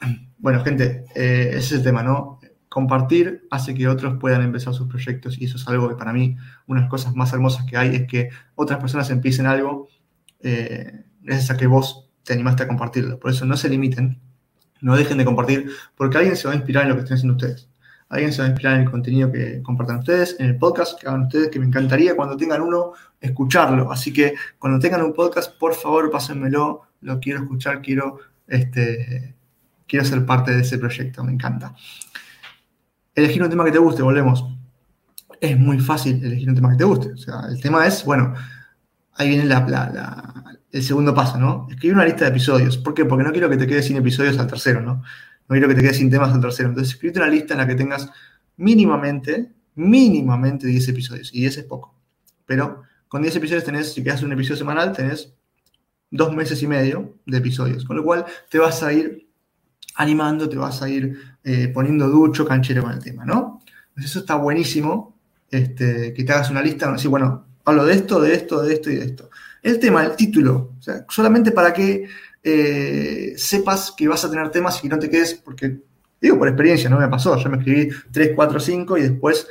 Bueno, gente, ese es el tema, ¿no? compartir hace que otros puedan empezar sus proyectos y eso es algo que para mí, una de las cosas más hermosas que hay es que otras personas empiecen algo eh, gracias a que vos te animaste a compartirlo. Por eso no se limiten, no dejen de compartir, porque alguien se va a inspirar en lo que estén haciendo ustedes. Alguien se va a inspirar en el contenido que compartan ustedes, en el podcast que hagan ustedes, que me encantaría cuando tengan uno escucharlo. Así que cuando tengan un podcast, por favor, pásenmelo, lo quiero escuchar, quiero, este, quiero ser parte de ese proyecto, me encanta. Elegir un tema que te guste, volvemos. Es muy fácil elegir un tema que te guste. O sea, el tema es, bueno, ahí viene el segundo paso, ¿no? Escribir una lista de episodios. ¿Por qué? Porque no quiero que te quedes sin episodios al tercero, ¿no? No quiero que te quedes sin temas al tercero. Entonces, escribirte una lista en la que tengas mínimamente, mínimamente 10 episodios. Y 10 es poco. Pero con 10 episodios tenés, si quedas un episodio semanal, tenés dos meses y medio de episodios. Con lo cual, te vas a ir animando, te vas a ir eh, poniendo ducho, canchero con el tema, ¿no? Entonces eso está buenísimo, este, que te hagas una lista, decir, bueno, hablo de esto, de esto, de esto y de esto. El tema, el título, o sea, solamente para que eh, sepas que vas a tener temas y no te quedes, porque, digo, por experiencia, no me pasó, yo me escribí 3, 4, 5 y después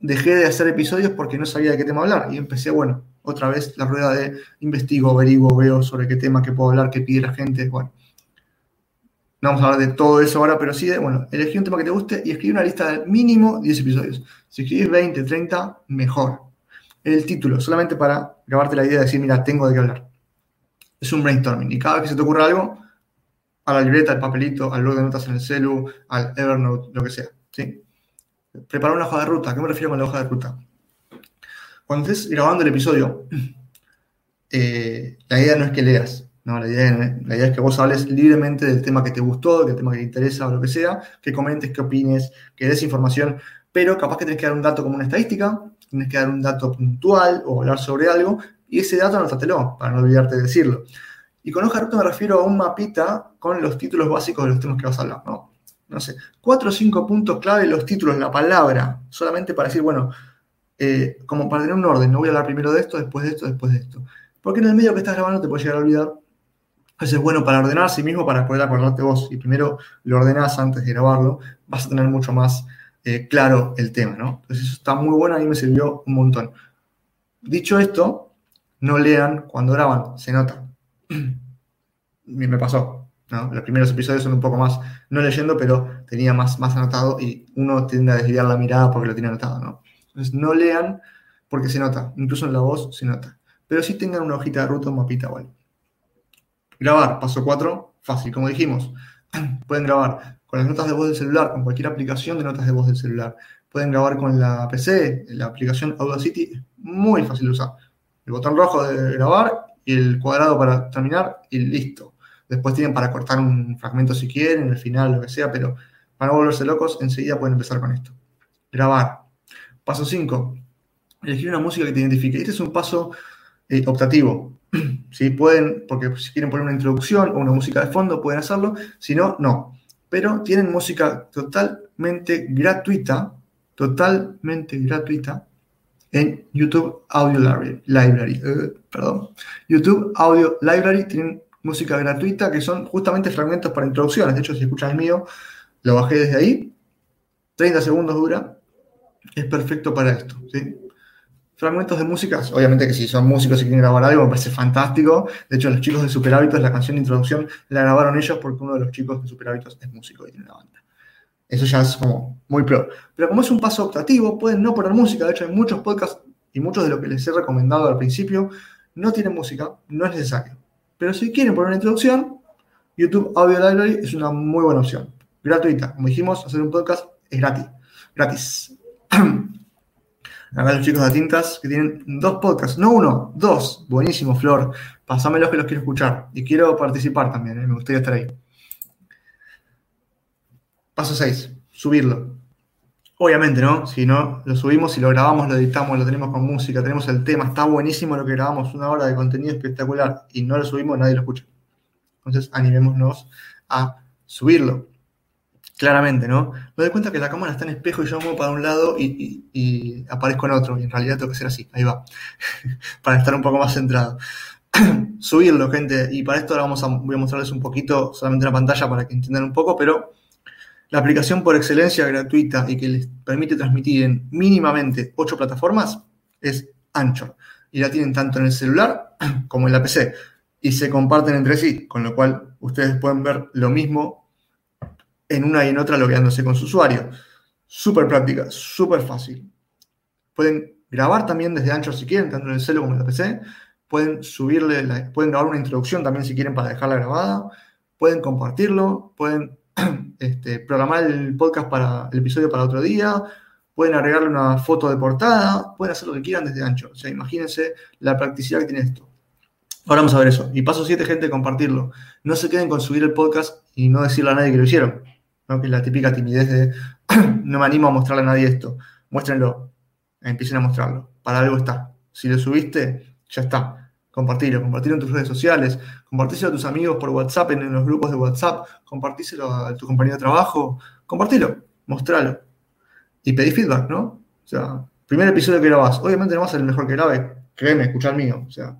dejé de hacer episodios porque no sabía de qué tema hablar y empecé, bueno, otra vez la rueda de investigo, averiguo, veo sobre qué tema, qué puedo hablar, qué pide la gente, bueno. No vamos a hablar de todo eso ahora, pero sí de, bueno, elegí un tema que te guste y escribí una lista de mínimo 10 episodios. Si escribís 20, 30, mejor. El título, solamente para grabarte la idea de decir, mira, tengo de qué hablar. Es un brainstorming. Y cada vez que se te ocurra algo, a la libreta, al papelito, al blog de notas en el celu, al Evernote, lo que sea. ¿sí? Prepara una hoja de ruta. ¿A qué me refiero con la hoja de ruta? Cuando estés grabando el episodio, eh, la idea no es que leas, no, la idea, la idea, es que vos hables libremente del tema que te gustó, del tema que te interesa o lo que sea, que comentes, que opines, que des información, pero capaz que tenés que dar un dato como una estadística, tienes que dar un dato puntual o hablar sobre algo, y ese dato anótatelo, para no olvidarte de decirlo. Y con hoja ruta me refiero a un mapita con los títulos básicos de los temas que vas a hablar, ¿no? No sé, cuatro o cinco puntos clave los títulos, la palabra, solamente para decir, bueno, eh, como para tener un orden, no voy a hablar primero de esto, después de esto, después de esto. Porque en el medio que estás grabando te puedes llegar a olvidar. Eso es bueno para ordenar a sí mismo, para poder acordarte vos. Y primero lo ordenás antes de grabarlo, vas a tener mucho más eh, claro el tema, ¿no? Entonces eso está muy bueno, a mí me sirvió un montón. Dicho esto, no lean cuando graban, se nota. me pasó, ¿no? Los primeros episodios son un poco más, no leyendo, pero tenía más, más anotado y uno tiende a desviar la mirada porque lo tiene anotado, ¿no? Entonces no lean porque se nota, incluso en la voz se nota. Pero sí tengan una hojita de ruta, un mapita, ¿vale? Grabar, paso 4, fácil, como dijimos. Pueden grabar con las notas de voz del celular, con cualquier aplicación de notas de voz del celular. Pueden grabar con la PC, la aplicación Audacity, es muy fácil de usar. El botón rojo de grabar y el cuadrado para terminar y listo. Después tienen para cortar un fragmento si quieren, el final, lo que sea, pero para no volverse locos, enseguida pueden empezar con esto. Grabar. Paso 5. Elegir una música que te identifique. Este es un paso eh, optativo. Si pueden, porque si quieren poner una introducción o una música de fondo, pueden hacerlo. Si no, no. Pero tienen música totalmente gratuita, totalmente gratuita, en YouTube Audio Library. Eh, perdón. YouTube Audio Library tienen música gratuita que son justamente fragmentos para introducciones. De hecho, si escuchan el mío, lo bajé desde ahí. 30 segundos dura. Es perfecto para esto. ¿sí? Fragmentos de músicas. Obviamente que si son músicos y quieren grabar algo, me parece fantástico. De hecho, los chicos de Super Hábitos, la canción de introducción, la grabaron ellos porque uno de los chicos de Super Hábitos es músico y tiene una banda. Eso ya es como muy pro. Pero como es un paso optativo, pueden no poner música. De hecho, hay muchos podcasts y muchos de los que les he recomendado al principio no tienen música, no es necesario. Pero si quieren poner una introducción, YouTube Audio Library es una muy buena opción. Gratuita. Como dijimos, hacer un podcast es gratis. Gratis. Acá los chicos de Tintas que tienen dos podcasts, no uno, dos. Buenísimo, Flor. Pásamelos que los quiero escuchar. Y quiero participar también, ¿eh? me gustaría estar ahí. Paso 6, subirlo. Obviamente, ¿no? Si no, lo subimos y lo grabamos, lo editamos, lo tenemos con música, tenemos el tema, está buenísimo lo que grabamos, una hora de contenido espectacular y no lo subimos, nadie lo escucha. Entonces, animémonos a subirlo claramente, ¿no? Me doy cuenta que la cámara está en espejo y yo muevo para un lado y, aparezco en otro, y en realidad tengo que ser así, ahí va, para estar un poco más centrado. Subirlo, gente, y para esto ahora vamos a, voy a mostrarles un poquito, solamente una pantalla para que entiendan un poco, pero la aplicación por excelencia gratuita y que les permite transmitir en mínimamente ocho plataformas es Anchor. Y la tienen tanto en el celular como en la PC. Y se comparten entre sí, con lo cual ustedes pueden ver lo mismo en una y en otra logueándose con su usuario. Súper práctica, súper fácil. Pueden grabar también desde Anchor si quieren, tanto en el celu como en la PC. Pueden subirle, pueden grabar una introducción también si quieren para dejarla grabada. Pueden compartirlo, pueden este, programar el podcast para el episodio para otro día. Pueden agregarle una foto de portada, pueden hacer lo que quieran desde Anchor. O sea, imagínense la practicidad que tiene esto. Ahora vamos a ver eso. Y paso 7, gente, compartirlo. No se queden con subir el podcast y no decirle a nadie que lo hicieron que es la típica timidez de no me animo a mostrarle a nadie esto. Muéstrenlo, empiecen a mostrarlo. Para algo está. Si lo subiste, ya está. Compartilo, compartilo en tus redes sociales, compartíselo a tus amigos por WhatsApp, en, los grupos de WhatsApp, compartíselo a tu compañero de trabajo, compartilo, mostralo. Y pedí feedback, ¿no? O sea, primer episodio que grabas, obviamente no va a ser el mejor que grabe, créeme, escucha el mío. O sea,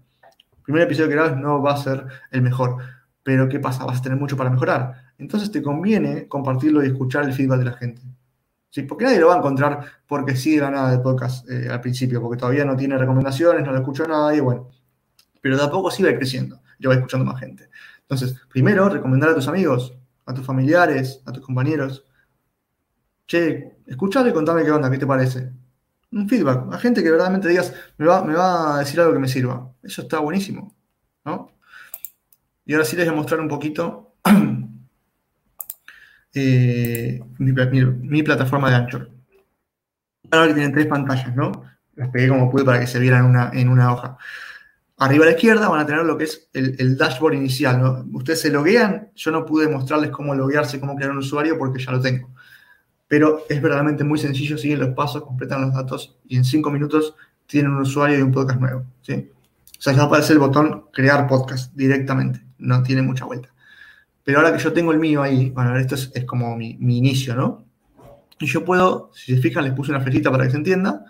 primer episodio que grabes no va a ser el mejor. Pero ¿qué pasa? Vas a tener mucho para mejorar entonces te conviene compartirlo y escuchar el feedback de la gente. ¿Sí? Porque nadie lo va a encontrar porque sigue la nada de podcast eh, al principio, porque todavía no tiene recomendaciones, no lo escucha nadie, bueno. Pero de a poco sí va creciendo, ya va escuchando más gente. Entonces, primero, recomendar a tus amigos, a tus familiares, a tus compañeros. Che, escuchalo y contame qué onda, qué te parece. Un feedback, a gente que verdaderamente digas, me va, me va a decir algo que me sirva. Eso está buenísimo, ¿no? Y ahora sí les voy a mostrar un poquito eh, mi, plataforma de Anchor. Ahora que tienen tres pantallas, ¿no? Las pegué como pude para que se vieran una, en una hoja. Arriba a la izquierda van a tener lo que es el, dashboard inicial. Ustedes se loguean, yo no pude mostrarles cómo loguearse, cómo crear un usuario porque ya lo tengo. pero es verdaderamente muy sencillo, siguen los pasos, completan los datos y en cinco minutos tienen un usuario y un podcast nuevo. ¿sí? O sea, ya aparece el botón crear podcast directamente, no tiene mucha vuelta. Pero ahora que yo tengo el mío ahí, bueno, esto es, como mi, inicio, ¿no? Y yo puedo, si se fijan, les puse una flechita para que se entienda,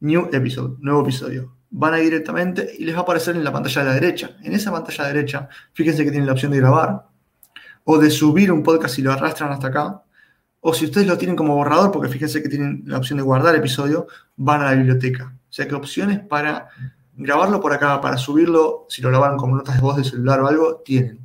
New Episode, nuevo episodio. Van a ir directamente y les va a aparecer en la pantalla de la derecha. En esa pantalla derecha, fíjense que tienen la opción de grabar o de subir un podcast y lo arrastran hasta acá. O si ustedes lo tienen como borrador, porque fíjense que tienen la opción de guardar episodio, van a la biblioteca. O sea que opciones para grabarlo por acá, para subirlo, si lo grabaron como notas de voz de celular o algo, tienen.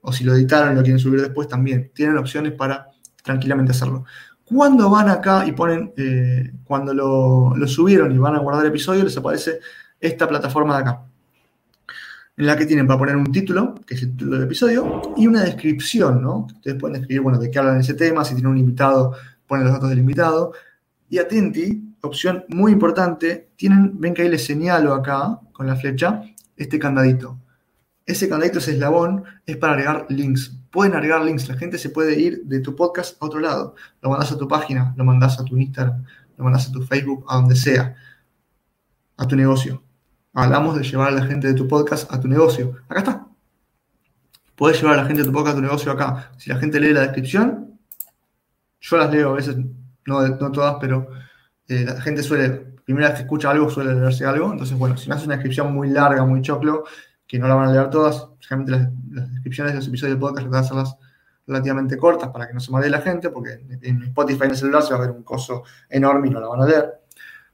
O si lo editaron y lo quieren subir después, también. Tienen opciones para tranquilamente hacerlo. Cuando van acá y ponen, eh, cuando lo, subieron y van a guardar episodio, les aparece esta plataforma de acá, en la que tienen para poner un título, que es el título del episodio, y una descripción, ¿no? Ustedes pueden escribir, bueno, de qué hablan ese tema, si tienen un invitado, ponen los datos del invitado. Y atenti, opción muy importante, tienen, ven que ahí les señalo acá, con la flecha, este candadito. Ese candadito, ese eslabón, es para agregar links pueden agregar links. La gente se puede ir de tu podcast a otro lado. Lo mandas a tu página, lo mandas a tu Instagram, lo mandas a tu Facebook, a donde sea, a tu negocio. Hablamos de llevar a la gente de tu podcast a tu negocio. Acá está. Puedes llevar a la gente de tu podcast a tu negocio acá. Si la gente lee la descripción, yo las leo a veces, no, no todas, pero eh, la gente suele, primera vez que escucha algo, suele leerse algo. Entonces, bueno, si me haces una descripción muy larga, muy choclo, que no la van a leer todas. Generalmente las, descripciones de los episodios de podcast van a hacerlas relativamente cortas para que no se maree la gente, porque en Spotify en el celular se va a ver un coso enorme y no la van a leer.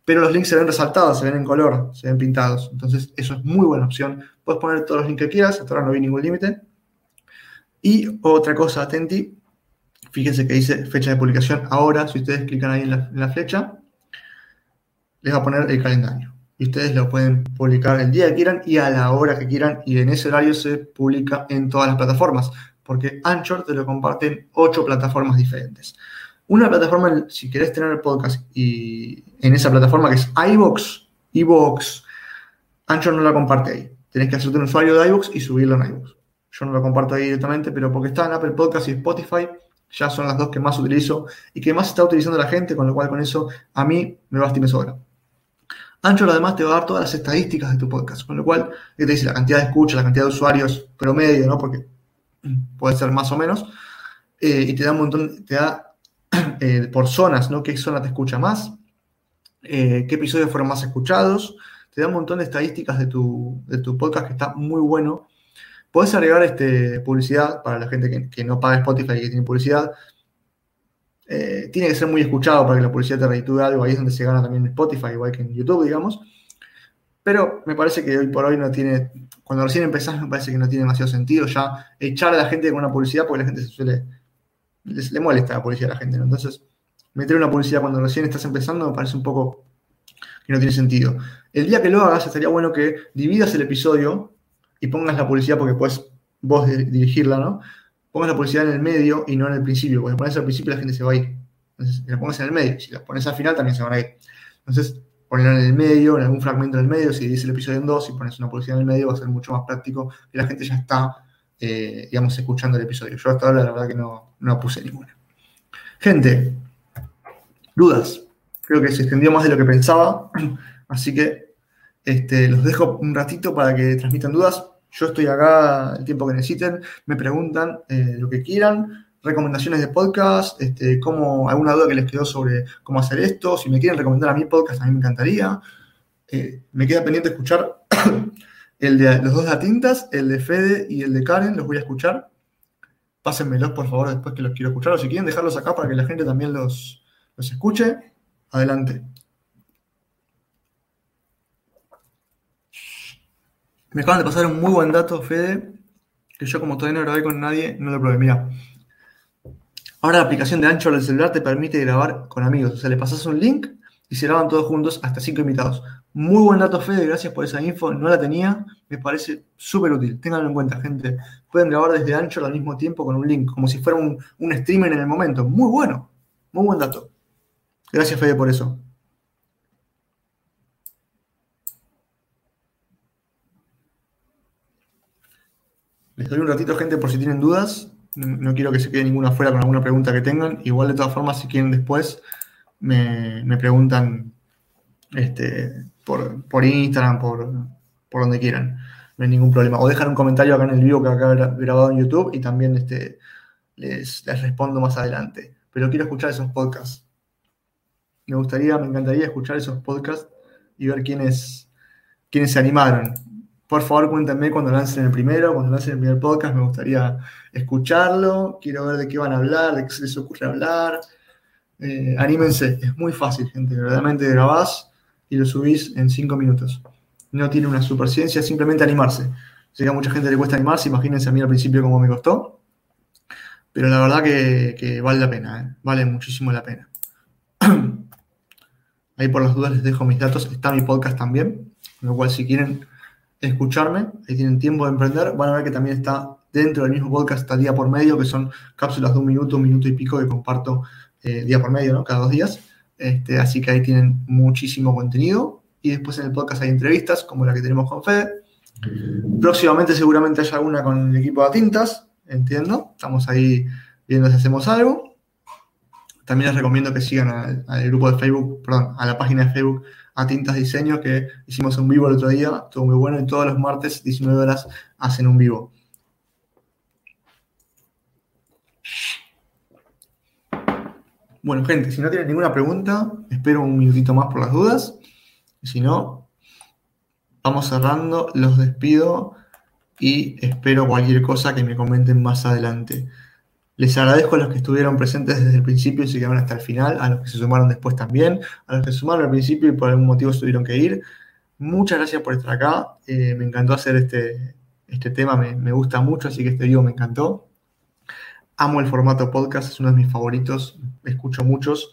Pero los links se ven resaltados, se ven en color, se ven pintados. Entonces, eso es muy buena opción. Puedes poner todos los links que quieras, hasta ahora no vi ningún límite. Y otra cosa, atenti, fíjense que dice fecha de publicación ahora, si ustedes clican ahí en la flecha, les va a poner el calendario y ustedes lo pueden publicar el día que quieran y a la hora que quieran y en ese horario se publica en todas las plataformas, porque Anchor te lo comparte en ocho plataformas diferentes. Una plataforma, si querés tener el podcast y en esa plataforma que es iVoox, iVoox, Anchor no la comparte ahí. Tenés que hacerte un usuario de iVoox y subirlo en iVoox. Yo no lo comparto ahí directamente, pero porque está en Apple Podcast y Spotify, ya son las dos que más utilizo y que más está utilizando la gente, con lo cual con eso a mí me basta y me sobra. Anchor además te va a dar todas las estadísticas de tu podcast, con lo cual te dice la cantidad de escuchas, la cantidad de usuarios promedio, ¿no? Porque puede ser más o menos, eh, y te da un montón, te da eh, por zonas, ¿no? ¿Qué zona te escucha más? Eh, ¿Qué episodios fueron más escuchados? Te da un montón de estadísticas de tu, de tu podcast que está muy bueno. Puedes agregar este, publicidad para la gente que, que no paga Spotify y que tiene publicidad. Eh, tiene que ser muy escuchado para que la publicidad te reditúe algo. Ahí es donde se gana también Spotify, igual que en YouTube, digamos. Pero me parece que hoy por hoy no tiene, cuando recién empezás, me parece que no tiene demasiado sentido ya echar a la gente con una publicidad porque la gente se suele, le molesta la publicidad a la gente. Entonces, meter una publicidad cuando recién estás empezando me parece un poco que no tiene sentido. El día que lo hagas, estaría bueno que dividas el episodio y pongas la publicidad porque puedes vos dirigirla, ¿no? Pongas la publicidad en el medio y no en el principio, porque si pones al principio la gente se va a ir. Entonces, la pones en el medio, si la pones al final también se van a ir. Entonces, ponerla en el medio, en algún fragmento del medio, si dice el episodio en dos y pones una publicidad en el medio, va a ser mucho más práctico y la gente ya está, eh, digamos, escuchando el episodio. Yo hasta ahora la verdad que no, no puse ninguna. Gente, dudas. Creo que se extendió más de lo que pensaba, así que este, los dejo un ratito para que transmitan dudas. Yo estoy acá el tiempo que necesiten, me preguntan eh, lo que quieran, recomendaciones de podcast, este, cómo, alguna duda que les quedó sobre cómo hacer esto, si me quieren recomendar a mi podcast, a mí me encantaría. Eh, me queda pendiente escuchar el de los dos de tintas, el de Fede y el de Karen, los voy a escuchar. Pásenmelos, por favor, después que los quiero escuchar, o si quieren dejarlos acá para que la gente también los, los escuche, adelante. Me acaban de pasar un muy buen dato, Fede, que yo como todavía no grabé con nadie, no lo probé. Mira, ahora la aplicación de Ancho del celular te permite grabar con amigos. O sea, le pasas un link y se graban todos juntos hasta cinco invitados. Muy buen dato, Fede, gracias por esa info. No la tenía, me parece súper útil. Ténganlo en cuenta, gente. Pueden grabar desde Ancho al mismo tiempo con un link, como si fuera un, un streamer en el momento. Muy bueno, muy buen dato. Gracias, Fede, por eso. Les doy un ratito, gente, por si tienen dudas. No, quiero que se quede ninguna afuera con alguna pregunta que tengan. Igual, de todas formas, si quieren después, me, preguntan este, por, Instagram, por, por donde quieran. No hay ningún problema. O dejan un comentario acá en el video que acá grabado en YouTube y también este, les, les respondo más adelante. Pero quiero escuchar esos podcasts. Me gustaría, me encantaría escuchar esos podcasts y ver quiénes, quiénes se animaron. Por favor, cuéntenme cuando lancen el primero, cuando lancen el primer podcast, me gustaría escucharlo, quiero ver de qué van a hablar, de qué se les ocurre hablar. Eh, anímense, es muy fácil, gente. Realmente grabás y lo subís en cinco minutos. No tiene una super ciencia, simplemente animarse. Sé que a mucha gente le cuesta animarse, imagínense a mí al principio cómo me costó. Pero la verdad que, vale la pena, ¿eh? vale muchísimo la pena. Ahí por las dudas les dejo mis datos. Está mi podcast también, lo cual si quieren escucharme, ahí tienen tiempo de emprender, van a ver que también está dentro del mismo podcast, está día por medio, que son cápsulas de un minuto, un minuto y pico que comparto eh, día por medio, ¿no? Cada dos días. Este, así que ahí tienen muchísimo contenido. Y después en el podcast hay entrevistas, como la que tenemos con Fede. Próximamente seguramente haya alguna con el equipo de Tintas, entiendo. Estamos ahí viendo si hacemos algo. También les recomiendo que sigan al, grupo de Facebook, perdón, a la página de Facebook a Tintas Diseño, que hicimos un vivo el otro día, estuvo muy bueno y todos los martes, 19 horas, hacen un vivo. Bueno, gente, si no tienen ninguna pregunta, espero un minutito más por las dudas. Si no, vamos cerrando, los despido y espero cualquier cosa que me comenten más adelante. Les agradezco a los que estuvieron presentes desde el principio y se quedaron hasta el final, a los que se sumaron después también, a los que se sumaron al principio y por algún motivo tuvieron que ir. Muchas gracias por estar acá. Eh, me encantó hacer este, este tema, me, gusta mucho, así que este video me encantó. Amo el formato podcast, es uno de mis favoritos, escucho muchos.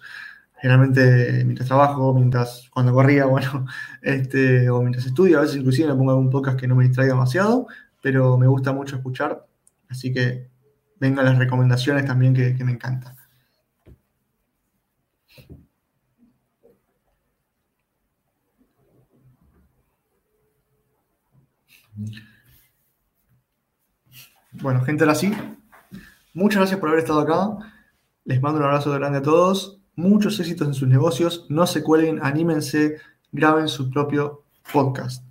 Generalmente mientras trabajo, mientras cuando corría, bueno, este, o mientras estudio, a veces inclusive me pongo algún podcast que no me distraiga demasiado, pero me gusta mucho escuchar. Así que vengan las recomendaciones también que, me encanta. Bueno, gente, ahora sí. Muchas gracias por haber estado acá. Les mando un abrazo grande a todos. Muchos éxitos en sus negocios. No se cuelguen, anímense, graben su propio podcast.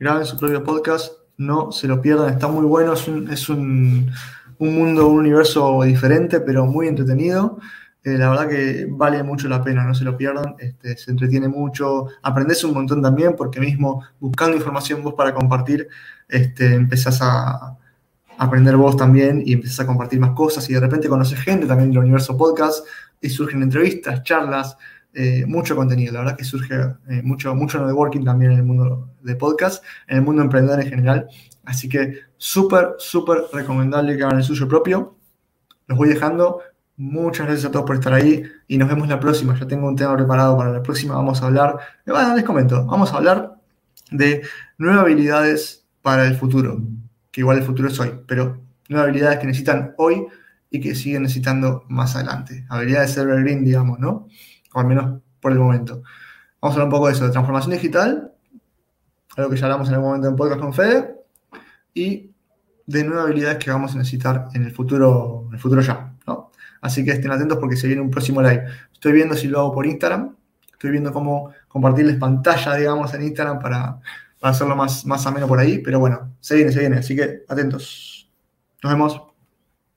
Graben su propio podcast, no se lo pierdan, está muy bueno. es un un mundo, un universo diferente, pero muy entretenido. Eh, la verdad que vale mucho la pena, no se lo pierdan, este, se entretiene mucho, aprendes un montón también, porque mismo buscando información vos para compartir, este, empezás a aprender vos también y empezás a compartir más cosas y de repente conoces gente también del universo podcast y surgen entrevistas, charlas, eh, mucho contenido. La verdad que surge eh, mucho, mucho networking también en el mundo de podcast, en el mundo emprendedor en general. Así que súper, súper recomendable que hagan el suyo propio. Los voy dejando. Muchas gracias a todos por estar ahí y nos vemos la próxima. Ya tengo un tema preparado para la próxima. Vamos a hablar, bueno, les comento, vamos a hablar de nuevas habilidades para el futuro, que igual el futuro es hoy, pero nuevas habilidades que necesitan hoy y que siguen necesitando más adelante. Habilidades de server green, digamos, ¿no? Al menos por el momento. Vamos a hablar un poco de eso, de transformación digital, algo que ya hablamos en el momento en podcast con Fede, y de nuevas habilidades que vamos a necesitar en el futuro, en el futuro ya. Así que estén atentos porque se viene un próximo live. Estoy viendo si lo hago por Instagram, estoy viendo cómo compartirles pantalla, digamos, en Instagram para, hacerlo más, más ameno por ahí, pero bueno, se viene, se viene, así que atentos. Nos vemos.